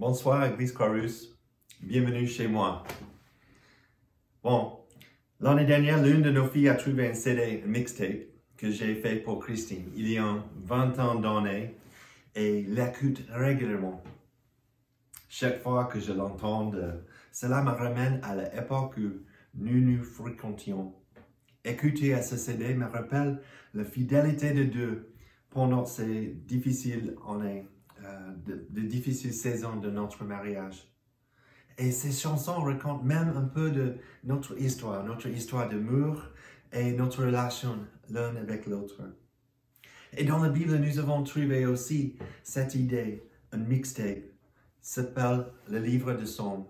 Bonsoir, Église Chorus. Bienvenue chez moi. Bon, l'année dernière, l'une de nos filles a trouvé un CD, un mixtape, que j'ai fait pour Christine. Il y a 20 ans d'années et l'écoute régulièrement. Chaque fois que je l'entends, cela me ramène à l'époque où nous nous fréquentions. Écouter à ce CD me rappelle la fidélité de Dieu pendant ces difficiles années, euh, de, difficiles saisons de notre mariage. Et ces chansons racontent même un peu de notre histoire, notre histoire d'amour et notre relation l'un avec l'autre. Et dans la Bible, nous avons trouvé aussi cette idée, un mixtape, s'appelle le livre de Psaumes.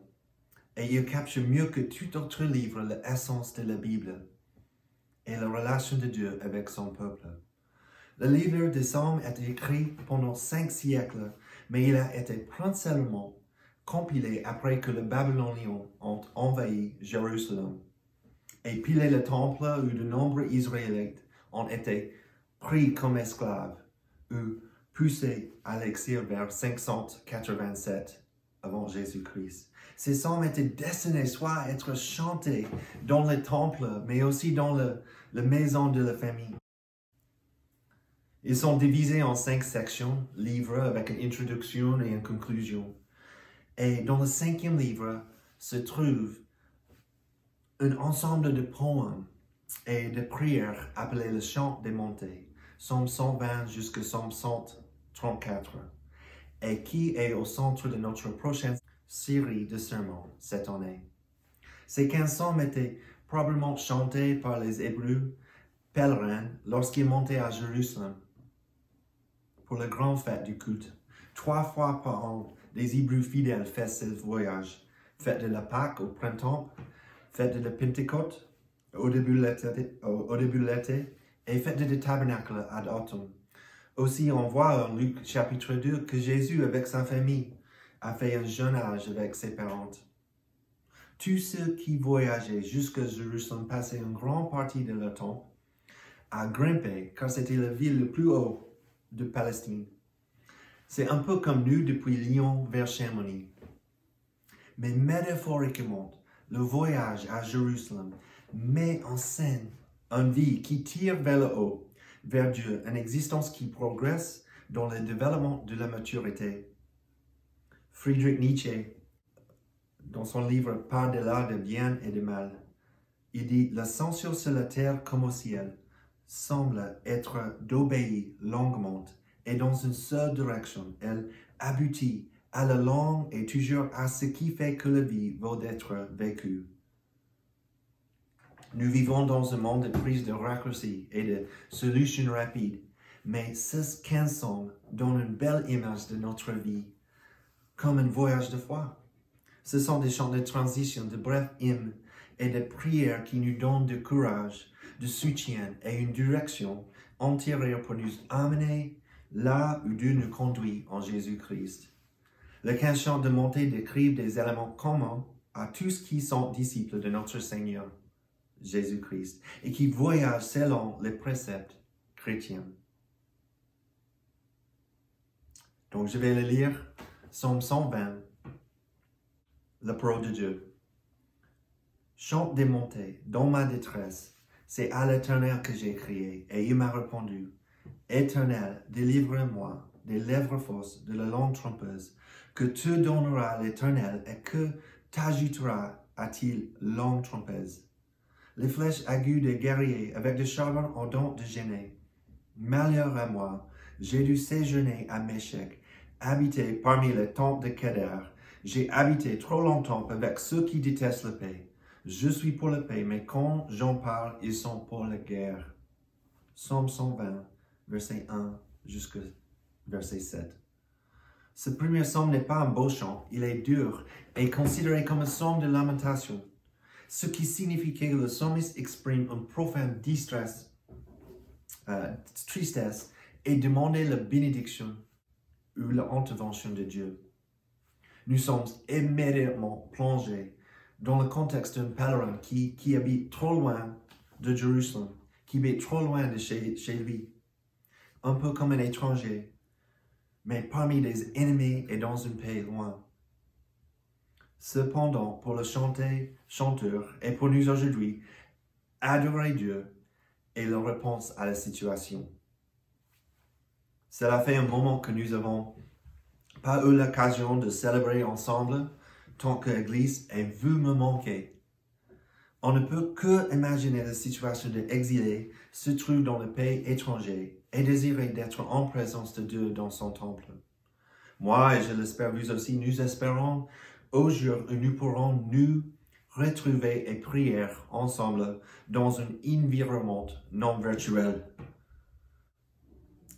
Et il capture mieux que tout autre livre l'essence de la Bible et la relation de Dieu avec son peuple. Le livre des Psaumes a été écrit pendant cinq siècles, mais il a été principalement compilé après que les Babyloniens ont envahi Jérusalem et pilé le temple où de nombreux Israélites ont été pris comme esclaves ou poussés à l'exil vers 587 avant Jésus-Christ. Ces psaumes étaient destinés soit à être chantés dans le temple, mais aussi dans le, la maison de la famille. Ils sont divisés en cinq sections, livres avec une introduction et une conclusion. Et dans le cinquième livre se trouve un ensemble de poèmes et de prières appelées le chant des montées, Somme 120 jusqu'à Somme 134, et qui est au centre de notre prochaine série de sermons cette année. Ces cançons étaient probablement chantés par les Hébreux pèlerins lorsqu'ils montaient à Jérusalem pour la grande fête du culte. Trois fois par an, les Hébreux fidèles font ce voyage. Fête de la Pâque au printemps, fête de la Pentecôte au début de l'été et fête de tabernacle à l'automne. Aussi, on voit en Luc chapitre 2 que Jésus, avec sa famille, a fait un jeune âge avec ses parents. Tous ceux qui voyageaient jusqu'à Jérusalem passaient une grande partie de leur temps à grimper, car c'était la ville la plus haute de Palestine. C'est un peu comme nous depuis Lyon vers Chamonix. Mais métaphoriquement, le voyage à Jérusalem met en scène une vie qui tire vers le haut, vers Dieu, une existence qui progresse dans le développement de la maturité. Friedrich Nietzsche, dans son livre Par-delà de bien et de mal, il dit L'ascension sur la terre comme au ciel semble être d'obéir longuement et dans une seule direction. Elle aboutit à la longue et toujours à ce qui fait que la vie vaut d'être vécue. Nous vivons dans un monde de prise de raccourcis et de solutions rapides, mais ces cançons donnent une belle image de notre vie, comme un voyage de foi. Ce sont des chants de transition, de brefs hymnes et de prières qui nous donnent du courage, de soutien et une direction antérieure pour nous amener là où Dieu nous conduit en Jésus-Christ. Le canchant de montée décrit des éléments communs à tous qui sont disciples de notre Seigneur Jésus-Christ et qui voyagent selon les préceptes chrétiens. Donc je vais le lire, Somme 120, le pro de Dieu. Chante des montées, dans ma détresse, c'est à l'Éternel que j'ai crié, et il m'a répondu. Éternel, délivre-moi des lèvres fausses, de la langue trompeuse, que te donnera l'Éternel et que t'ajoutera à-t-il langue trompeuse. Les flèches aiguës des guerriers avec des charbons ardents de gêner. Malheur à moi, j'ai dû séjourner à Méchec, habiter parmi les tentes de Kedar. J'ai habité trop longtemps avec ceux qui détestent la paix. Je suis pour la paix, mais quand j'en parle, ils sont pour la guerre. Psaume 120, verset 1 jusqu'au verset 7. Ce premier psaume n'est pas un beau chant, il est dur et considéré comme un psaume de lamentation, ce qui signifie que le psalmiste exprime une profonde distress, euh, tristesse et demande la bénédiction ou l'intervention de Dieu. Nous sommes immédiatement plongés dans le contexte d'un pèlerin qui, qui habite trop loin de Jérusalem, qui habite trop loin de chez, lui, un peu comme un étranger, mais parmi des ennemis et dans un pays loin, Cependant, pour le chanteur et pour nous aujourd'hui, adorer Dieu est la réponse à la situation. Cela fait un moment que nous avons pas eu l'occasion de célébrer ensemble tant que l'Église et vous me manquez. On ne peut que imaginer la situation d'exilé se trouve dans le pays étranger et désirer d'être en présence de Dieu dans son temple. Moi, et je l'espère vous aussi, nous espérons au jour où nous pourrons nous retrouver et prier ensemble dans un environnement non virtuel.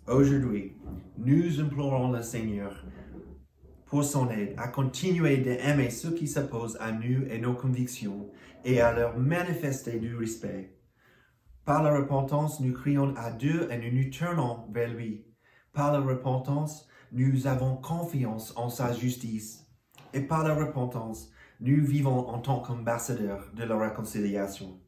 Aujourd'hui, nous implorons le Seigneur pour son aide à continuer d'aimer ceux qui s'opposent à nous et nos convictions et à leur manifester du respect. Par la repentance, nous crions à Dieu et nous nous tournons vers lui. Par la repentance, nous avons confiance en sa justice. Et par la repentance, nous vivons en tant qu'ambassadeurs de la réconciliation.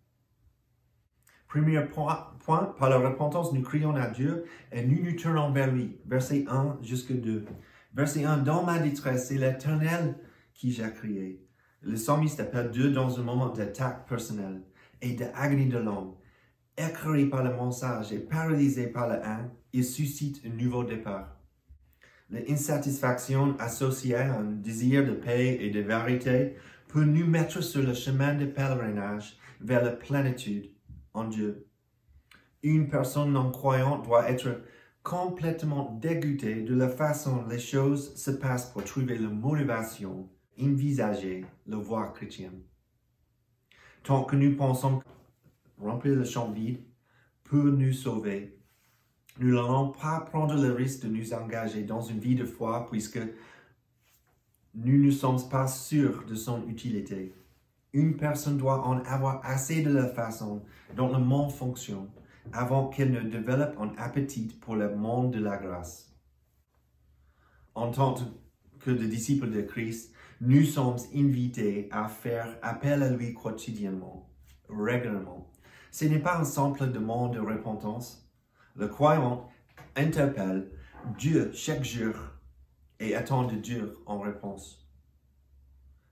Premier point, par la repentance, nous crions à Dieu et nous nous tournons vers lui. Verset 1 jusqu'à 2. Verset 1, dans ma détresse, c'est l'Éternel qui j'ai crié. Le psalmiste appelle Dieu dans un moment d'attaque personnelle et d'agonie de l'homme. Écrit par le mensonge et paralysé par la haine, il suscite un nouveau départ. L'insatisfaction associée à un désir de paix et de vérité peut nous mettre sur le chemin de pèlerinage vers la plénitude en Dieu. Une personne non croyante doit être complètement dégoûtée de la façon les choses se passent pour trouver la motivation, envisager la voie chrétienne. Tant que nous pensons remplir le champ vide peut nous sauver, nous n'allons pas prendre le risque de nous engager dans une vie de foi puisque nous ne sommes pas sûrs de son utilité. Une personne doit en avoir assez de la façon dont le monde fonctionne avant qu'elle ne développe un appétit pour le monde de la grâce. En tant que disciples de Christ, nous sommes invités à faire appel à lui quotidiennement, régulièrement. Ce n'est pas un simple demande de repentance. Le croyant interpelle Dieu chaque jour et attend de Dieu en réponse.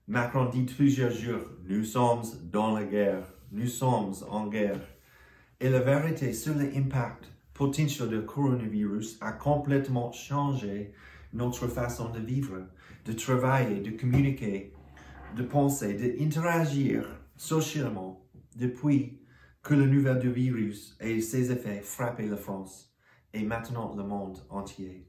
Macron dit plusieurs jours, nous sommes dans la guerre, nous sommes en guerre. Et la vérité sur l'impact potentiel du coronavirus a complètement changé notre façon de vivre, de travailler, de communiquer, de penser, d'interagir socialement depuis que le nouvel virus et ses effets frappaient la France et maintenant le monde entier.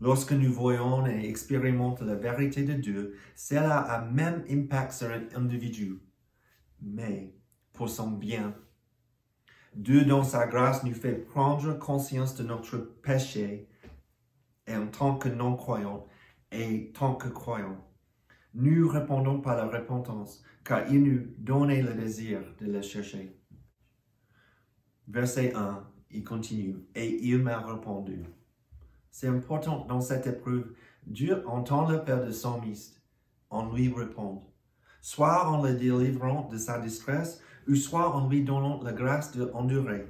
Lorsque nous voyons et expérimentons la vérité de Dieu, cela a même impact sur un individu, mais pour son bien. Dieu, dans sa grâce, nous fait prendre conscience de notre péché et en tant que non-croyants et tant que croyants. Nous répondons par la repentance, car il nous donnait le désir de le chercher. Verset 1, il continue, et il m'a répondu. C'est important dans cette épreuve. Dieu entend le Père de son mist. On lui répond. Soit en le délivrant de sa distresse, ou soit en lui donnant la grâce de endurer.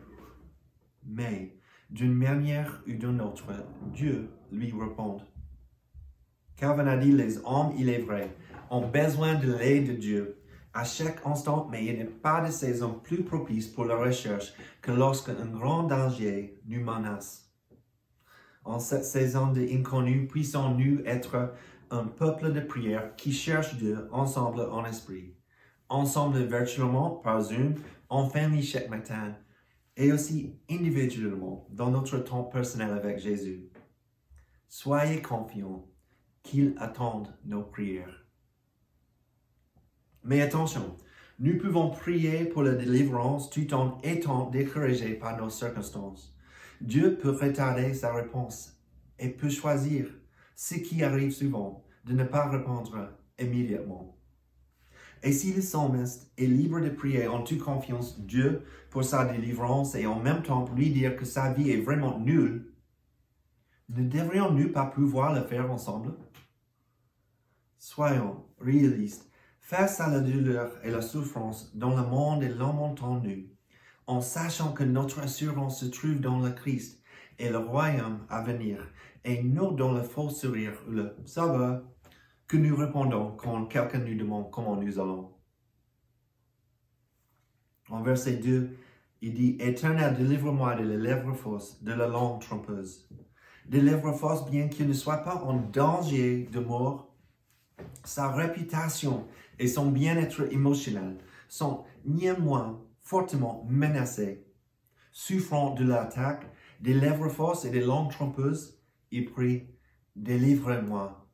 Mais, d'une manière ou d'une autre, Dieu lui répond. Calvin a dit, les hommes, il est vrai, ont besoin de l'aide de Dieu à chaque instant, mais il n'est pas de saison plus propice pour la recherche que lorsque un grand danger nous menace en cette saison de inconnu, puissons-nous être un peuple de prière qui cherche Dieu ensemble en esprit, ensemble virtuellement par Zoom, en famille chaque matin, et aussi individuellement dans notre temps personnel avec Jésus. Soyez confiants qu'il attend nos prières. Mais attention, nous pouvons prier pour la délivrance tout en étant découragés par nos circonstances. Dieu peut retarder sa réponse et peut choisir, ce qui arrive souvent, de ne pas répondre immédiatement. Et si le psalmiste est libre de prier en toute confiance Dieu pour sa délivrance et en même temps lui dire que sa vie est vraiment nulle, ne devrions-nous pas pouvoir le faire ensemble? Soyons réalistes. Face à la douleur et la souffrance dont le monde est nous en sachant que notre assurance se trouve dans le Christ et le royaume à venir, et non dans le faux sourire ou le ça va, que nous répondons quand quelqu'un nous demande comment nous allons. En verset 2, il dit, Éternel, délivre-moi de la lèvre fausse, de la langue trompeuse. Des lèvres fausses, bien qu'il ne soit pas en danger de mort, sa réputation et son bien-être émotionnel sont néanmoins fortement menacés. Souffrant de l'attaque des lèvres fausses et des langues trompeuses, il prie, Délivre-moi,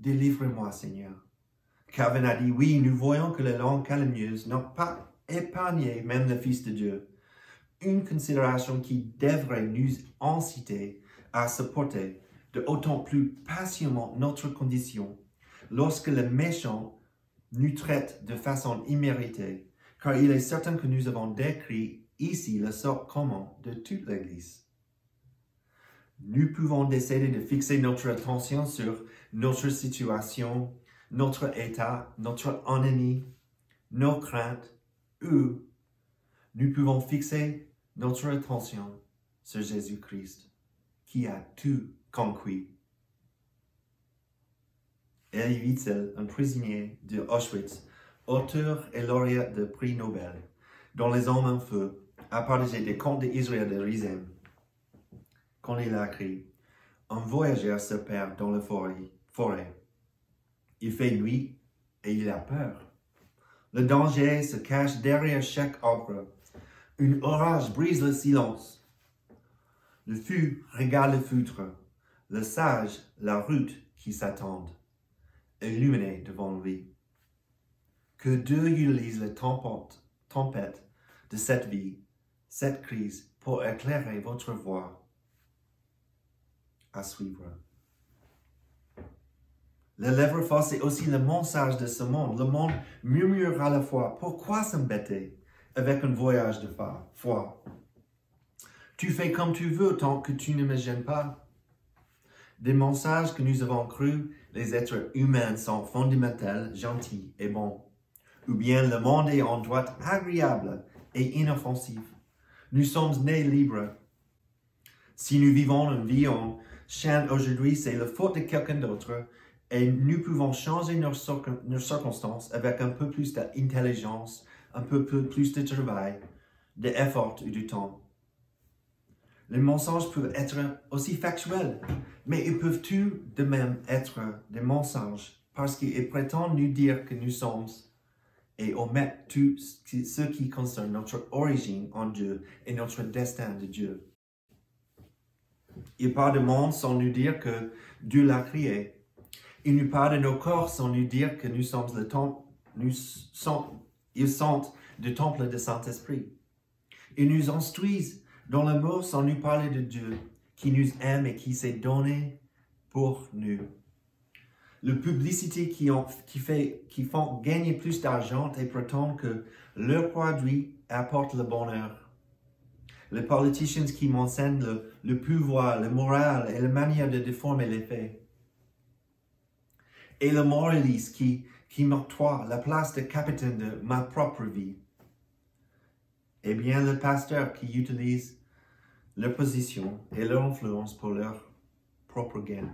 délivre-moi, Seigneur. Calvin a dit, oui, nous voyons que les langues calomnieuses n'ont pas épargné même le Fils de Dieu. Une considération qui devrait nous inciter à supporter de autant plus patiemment notre condition lorsque le méchant nous traite de façon imméritée, car il est certain que nous avons décrit ici le sort commun de toute l'Église. Nous pouvons décider de fixer notre attention sur notre situation, notre état, notre ennemi, nos craintes, ou nous pouvons fixer notre attention sur Jésus-Christ, qui a tout conquis. Elie Wiesel, un prisonnier de Auschwitz, auteur et lauréat de prix Nobel, dont les hommes en feu, a partagé des contes d'Israël de Rizem quand il a écrit Un voyageur se perd dans la forêt. Il fait nuit et il a peur. Le danger se cache derrière chaque arbre. Une orage brise le silence. Le fût regarde le foutre. Le sage, la route qui s'attend, illuminée devant lui. Que Dieu utilise la tempête de cette vie, cette crise, pour éclairer votre voie à suivre. Le lèvre fausse est aussi le mensage de ce monde. Le monde murmure à la fois. Pourquoi s'embêter avec un voyage de foi? Tu fais comme tu veux tant que tu ne me gênes pas. Des mensonges que nous avons cru, les êtres humains sont fondamentaux, gentils et bons. Ou bien le monde est en droite agréable et inoffensif. Nous sommes nés libres. Si nous vivons une vie en chante aujourd'hui, c'est la faute de quelqu'un d'autre et nous pouvons changer nos, circonstances avec un peu plus d'intelligence, un peu plus de travail, d'effort et du temps. Les mensonges peuvent être aussi factuels, mais ils peuvent tout de même être des mensonges? Parce qu'ils prétendent nous dire que nous sommes et omettent tout ce qui concerne notre origine en Dieu et notre destin de Dieu. Il monde sans nous dire que Dieu l'a créé. Il nous parle de nos corps sans nous dire que nous sommes le temple, nous sommes, ils sont le temple de Saint-Esprit. Ils nous instruisent dans l'amour sans nous parler de Dieu qui nous aime et qui s'est donné pour nous. La publicité qui, qui, fait, qui font gagner plus d'argent et prétendent que leur produit apporte le bonheur les politiciens qui m'enseignent le, le, pouvoir, le moral et la manière de déformer les faits. Et le moraliste qui, qui m'octroie la place de capitaine de ma propre vie. Et bien le pasteur qui utilise leur position et leur influence pour leur propre gain.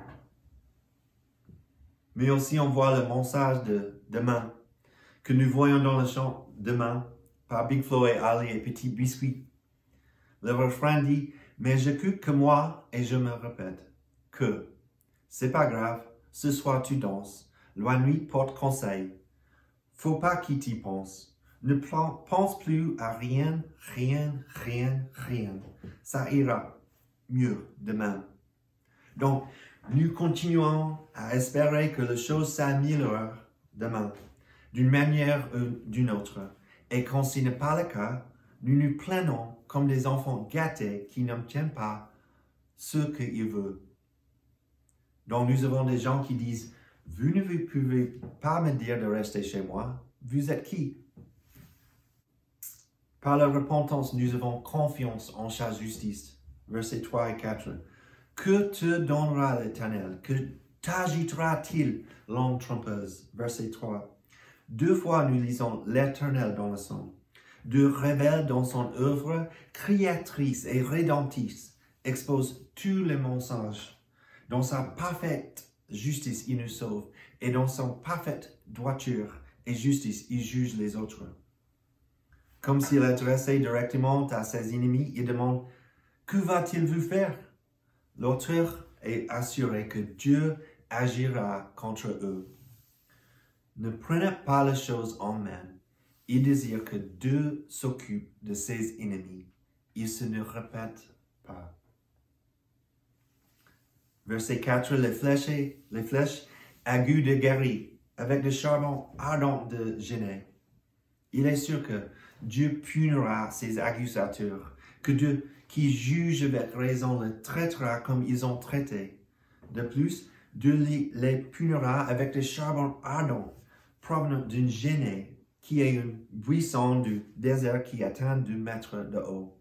Mais aussi on voit le mensage de demain que nous voyons dans le champ demain par Big Flo et Ali et Petit Biscuit le refrain dit, mais j'écoute que moi et je me répète que c'est pas grave, ce soir tu danses, la nuit porte conseil. Faut pas qu'il t'y pense. Ne pense plus à rien, rien, rien, rien. Ça ira mieux demain. Donc, nous continuons à espérer que les choses s'améliorent demain, d'une manière ou d'une autre. Et quand ce n'est pas le cas, nous nous plaignons comme des enfants gâtés qui n'obtiennent pas ce qu'ils veulent. Donc nous avons des gens qui disent, vous ne pouvez pas me dire de rester chez moi, vous êtes qui Par la repentance, nous avons confiance en sa justice. Versets 3 et 4. Que te donnera l'Éternel? Que t'ajoutera-t-il l'homme trompeuse Verset 3. Deux fois nous lisons l'Éternel dans le son de révèle dans son œuvre créatrice et rédemptrice, expose tous les mensonges. Dans sa parfaite justice, il nous sauve. Et dans son parfaite droiture et justice, il juge les autres. Comme s'il adressait directement à ses ennemis, il demande Que va-t-il vous faire? L'auteur est assuré que Dieu agira contre eux. Ne prenez pas les choses en main. Il désire que Dieu s'occupe de ses ennemis. Il se ne répète pas. Verset 4, les flèches, les flèches aiguës de guéri, avec le charbon ardent de gêner. Il est sûr que Dieu punira ses accusateurs, que Dieu qui juge avec raison les traitera comme ils ont traité. De plus, Dieu les punira avec le charbon ardent provenant d'une gênée qui est une buisson du désert qui atteint deux mètres de haut.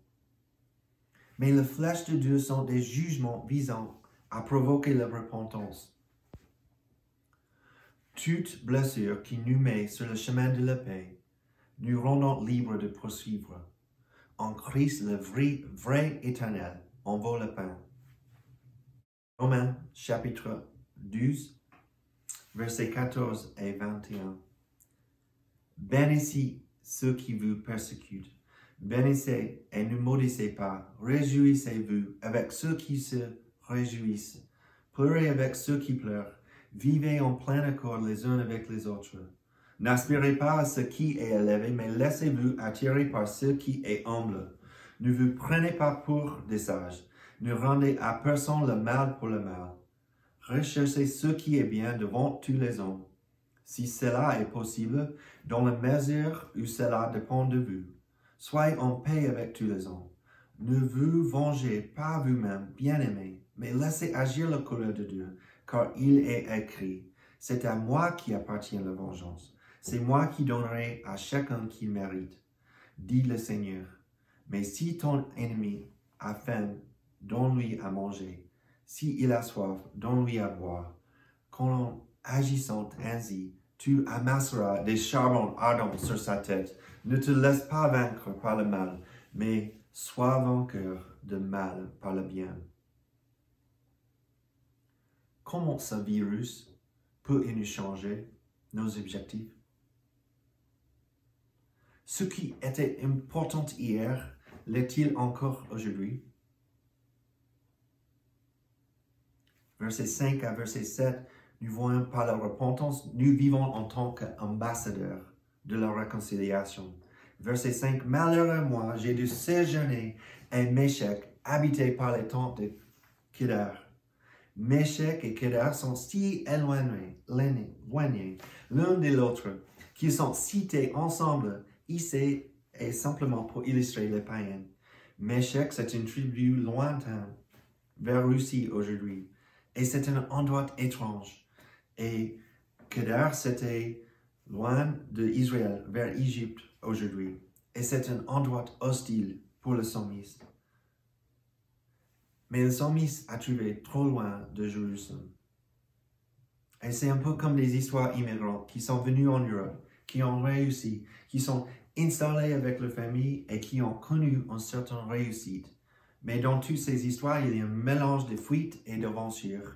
Mais les flèches de Dieu sont des jugements visant à provoquer la repentance. Toute blessure qui nous met sur le chemin de la paix nous rendant libres de poursuivre. En Christ, le vrai, vrai éternel, en vaut le pain. Romains chapitre 12, versets 14 et 21. Bénissez ceux qui vous persécutent. Bénissez et ne maudissez pas. Réjouissez-vous avec ceux qui se réjouissent. Pleurez avec ceux qui pleurent. Vivez en plein accord les uns avec les autres. N'aspirez pas à ce qui est élevé, mais laissez-vous attirer par ce qui est humble. Ne vous prenez pas pour des sages. Ne rendez à personne le mal pour le mal. Recherchez ce qui est bien devant tous les hommes. Si cela est possible, dans la mesure où cela dépend de vous, soyez en paix avec tous les hommes. Ne vous vengez pas vous-même, bien-aimés, mais laissez agir la colère de Dieu, car il est écrit, c'est à moi qui appartient la vengeance. C'est moi qui donnerai à chacun qui mérite, dit le Seigneur. Mais si ton ennemi a faim, donne-lui à manger. Si il a soif, donne-lui à boire. Qu'en agissant ainsi, tu amasseras des charbons ardents sur sa tête. Ne te laisse pas vaincre par le mal, mais sois vainqueur de mal par le bien. Comment ce virus peut-il changer nos objectifs? Ce qui était important hier l'est-il encore aujourd'hui? Verset 5 à verset 7, nous voyons par la repentance, nous vivons en tant qu'ambassadeurs de la réconciliation. Verset 5, Malheur à moi, j'ai dû séjourner à Méchec, habité par les tentes de Kedar. Méchec et Kedar sont si éloignés, l'un de l'autre qu'ils sont cités ensemble Ici est simplement pour illustrer les païens. Meshach, c'est une tribu lointaine vers Russie aujourd'hui. Et c'est un endroit étrange. Et Kedar, c'était loin de Israël, vers Égypte aujourd'hui. Et c'est un endroit hostile pour le psalmiste. Mais le psalmiste a trouvé trop loin de Jérusalem. Et c'est un peu comme les histoires immigrantes qui sont venus en Europe, qui ont réussi, qui sont installés avec leur famille et qui ont connu une certaine réussite. Mais dans toutes ces histoires, il y a un mélange de fuite et d'aventure.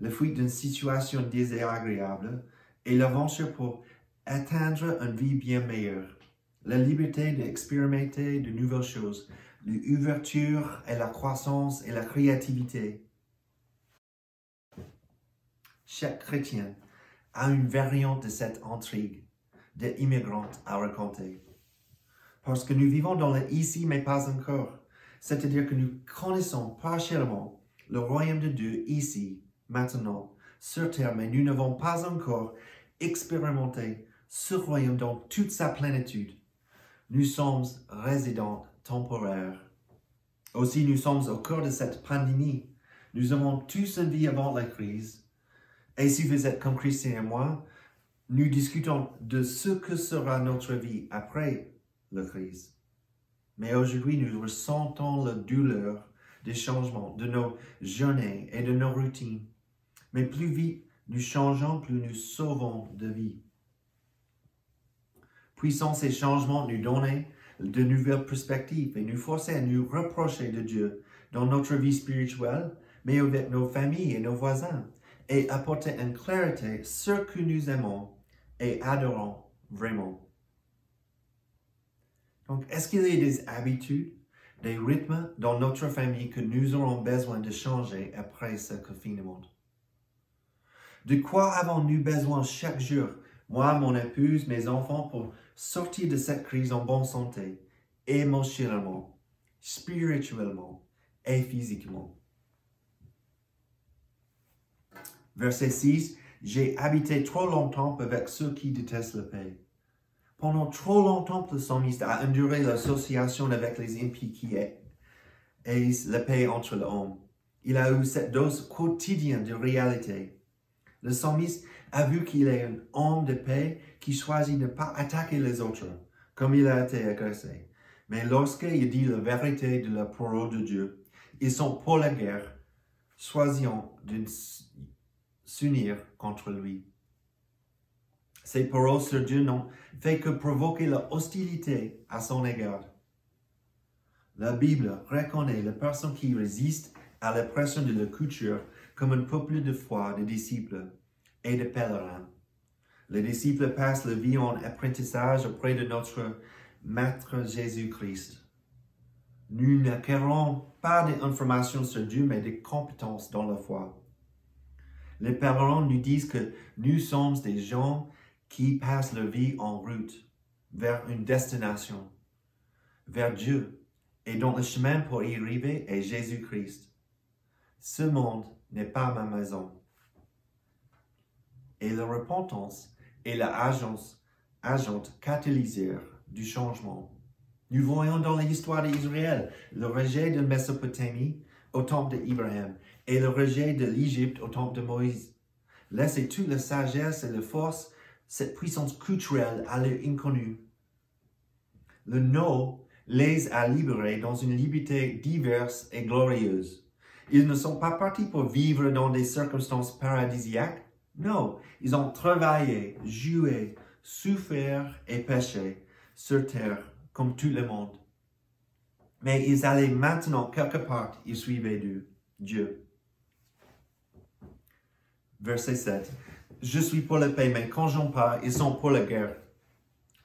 La fuite d'une situation désagréable et l'aventure pour atteindre une vie bien meilleure. La liberté d'expérimenter de nouvelles choses, l'ouverture et la croissance et la créativité. Chaque chrétien a une variante de cette intrigue des immigrants à raconter. Parce que nous vivons dans le ici, mais pas encore. C'est-à-dire que nous connaissons partiellement le royaume de Dieu ici, maintenant, sur terre, mais nous n'avons pas encore expérimenté ce royaume dans toute sa plénitude. Nous sommes résidents temporaires. Aussi, nous sommes au cœur de cette pandémie. Nous avons tous une vie avant la crise. Et si vous êtes comme Christian et moi, nous discutons de ce que sera notre vie après la crise. Mais aujourd'hui, nous ressentons la douleur des changements de nos journées et de nos routines. Mais plus vite nous changeons, plus nous sauvons de vie. Puissant ces changements nous donner de nouvelles perspectives et nous forcer à nous reprocher de Dieu dans notre vie spirituelle, mais avec nos familles et nos voisins, et apporter une clarté sur ce que nous aimons et adorons vraiment. Donc, est-ce qu'il y a des habitudes, des rythmes dans notre famille que nous aurons besoin de changer après ce confinement? De quoi avons-nous besoin chaque jour, moi, mon épouse, mes enfants, pour sortir de cette crise en bonne santé, émotionnellement, spirituellement et physiquement? Verset 6, J'ai habité trop longtemps avec ceux qui détestent la paix. Pendant trop longtemps, le psalmiste a enduré l'association avec les impies qui aisent la paix entre l'homme. Il a eu cette dose quotidienne de réalité. Le psalmiste a vu qu'il est un homme de paix qui choisit de ne pas attaquer les autres, comme il a été agressé. Mais lorsqu'il dit la vérité de la parole de Dieu, ils sont pour la guerre, choisissant de s'unir contre lui. Ces paroles sur Dieu n'ont fait que provoquer la hostilité à son égard. La Bible reconnaît les personnes qui résistent à la pression de la culture comme un peuple de foi, de disciples et de pèlerins. Les disciples passent la vie en apprentissage auprès de notre Maître Jésus-Christ. Nous n'acquérons pas d'informations sur Dieu, mais des compétences dans la foi. Les pèlerins nous disent que nous sommes des gens qui passent leur vie en route vers une destination, vers Dieu, et dont le chemin pour y arriver est Jésus-Christ. Ce monde n'est pas ma maison. Et la repentance est la agence, agente catalyseur du changement. Nous voyons dans l'histoire d'Israël le rejet de Mésopotamie au temple d'Ibrahim et le rejet de l'Égypte au temple de Moïse. Laissez toute la sagesse et la force, cette puissance culturelle à l'inconnu. Le no les a libérés dans une liberté diverse et glorieuse. Ils ne sont pas partis pour vivre dans des circonstances paradisiaques. Non, ils ont travaillé, joué, souffert et péché sur terre comme tout le monde. Mais ils allaient maintenant quelque part, ils suivaient Dieu. Verset 7. Je suis pour la paix, mais quand j'en parle, ils sont pour la guerre.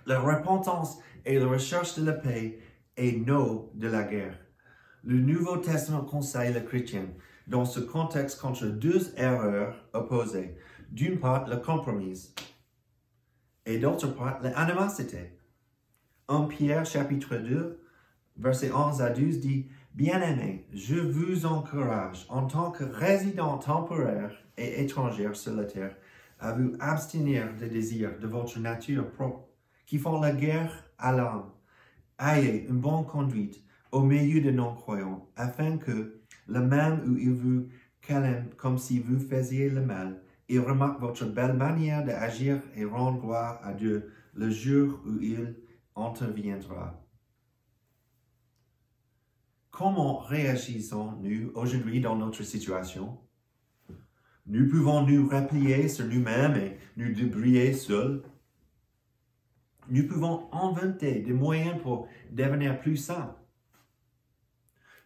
La repentance et la recherche de la paix est non de la guerre. Le Nouveau Testament conseille le chrétien dans ce contexte contre deux erreurs opposées. D'une part, le compromis et d'autre part, l'animosité. En Pierre chapitre 2, verset 11 à 12 dit, Bien-aimés, je vous encourage en tant que résident temporaire et étranger sur la terre à vous abstenir des désirs de votre nature propre qui font la guerre à l'âme. Ayez une bonne conduite au milieu de non-croyants, afin que, le même où ils vous câlinent comme si vous faisiez le mal, ils remarquent votre belle manière d'agir et rendent gloire à Dieu le jour où il interviendra. Comment réagissons-nous aujourd'hui dans notre situation? Nous pouvons nous replier sur nous-mêmes et nous débrouiller seuls? Nous pouvons inventer des moyens pour devenir plus sains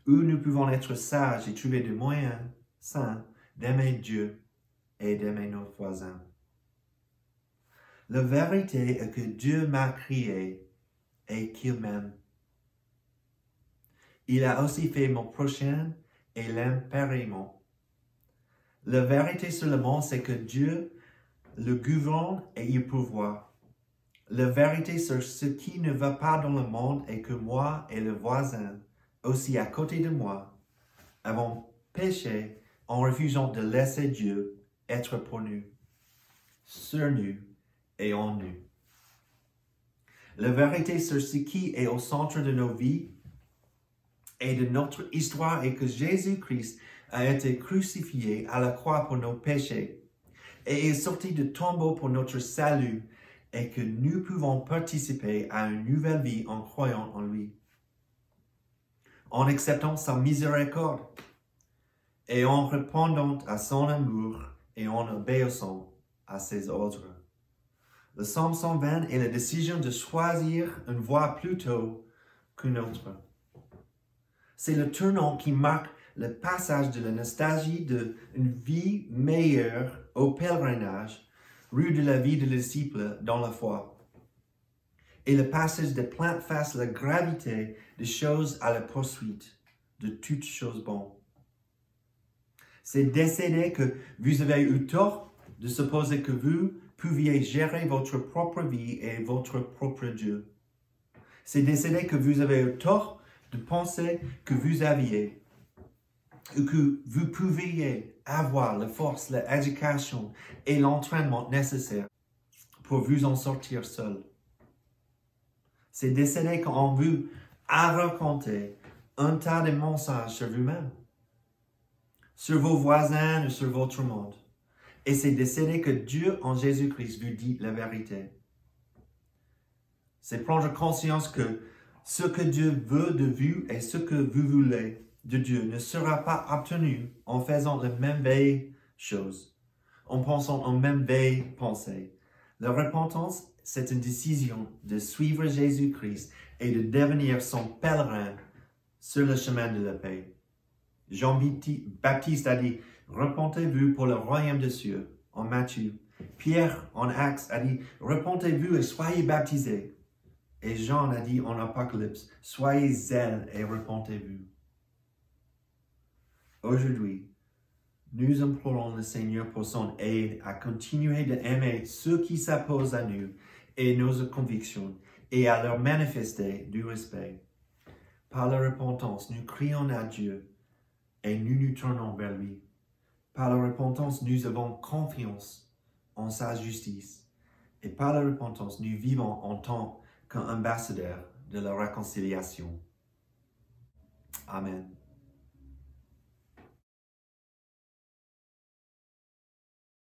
où nous pouvons être sages et trouver des moyens sains d'aimer Dieu et d'aimer nos voisins. La vérité est que Dieu m'a créé et qu'il m'aime. Il a aussi fait mon prochain et l'aime pareillement. La vérité sur le monde, c'est que Dieu le gouverne et il pourvoit. La vérité sur ce qui ne va pas dans le monde est que moi et le voisin aussi à côté de moi, avons péché en refusant de laisser Dieu être pour nous, sur nous et en nous. La vérité sur ce qui est au centre de nos vies et de notre histoire est que Jésus-Christ a été crucifié à la croix pour nos péchés et est sorti de tombeau pour notre salut et que nous pouvons participer à une nouvelle vie en croyant en lui en acceptant sa miséricorde et en répondant à son amour et en obéissant à ses ordres. Le Psaume 120 est la décision de choisir une voie plutôt qu'une autre. C'est le tournant qui marque le passage de la nostalgie d'une vie meilleure au pèlerinage, rue de la vie de disciple dans la foi. Et le passage de plainte face la gravité des choses à la poursuite de toutes choses bonnes. C'est décédé que vous avez eu tort de supposer que vous pouviez gérer votre propre vie et votre propre Dieu. C'est décédé que vous avez eu tort de penser que vous aviez que vous pouviez avoir la force, l'éducation et l'entraînement nécessaires pour vous en sortir seul. C'est décédé qu'on vous a raconté un tas de mensonges sur vous-même, sur vos voisins sur votre monde. Et c'est décédé que Dieu en Jésus-Christ vous dit la vérité. C'est prendre conscience que ce que Dieu veut de vous et ce que vous voulez de Dieu ne sera pas obtenu en faisant la même veille chose, en pensant en même veille pensée. La repentance, c'est une décision de suivre Jésus-Christ et de devenir son pèlerin sur le chemin de la paix. Jean-Baptiste a dit, repentez-vous pour le royaume de cieux, en Matthieu. Pierre, en Actes, a dit, repentez-vous et soyez baptisés. Et Jean a dit en Apocalypse, soyez zèles et repentez-vous. Aujourd'hui, nous implorons le Seigneur pour son aide à continuer d'aimer ceux qui s'opposent à nous et nos convictions et à leur manifester du respect. Par la repentance, nous crions à Dieu et nous nous tournons vers lui. Par la repentance, nous avons confiance en sa justice. Et par la repentance, nous vivons en tant qu'ambassadeurs de la réconciliation. Amen.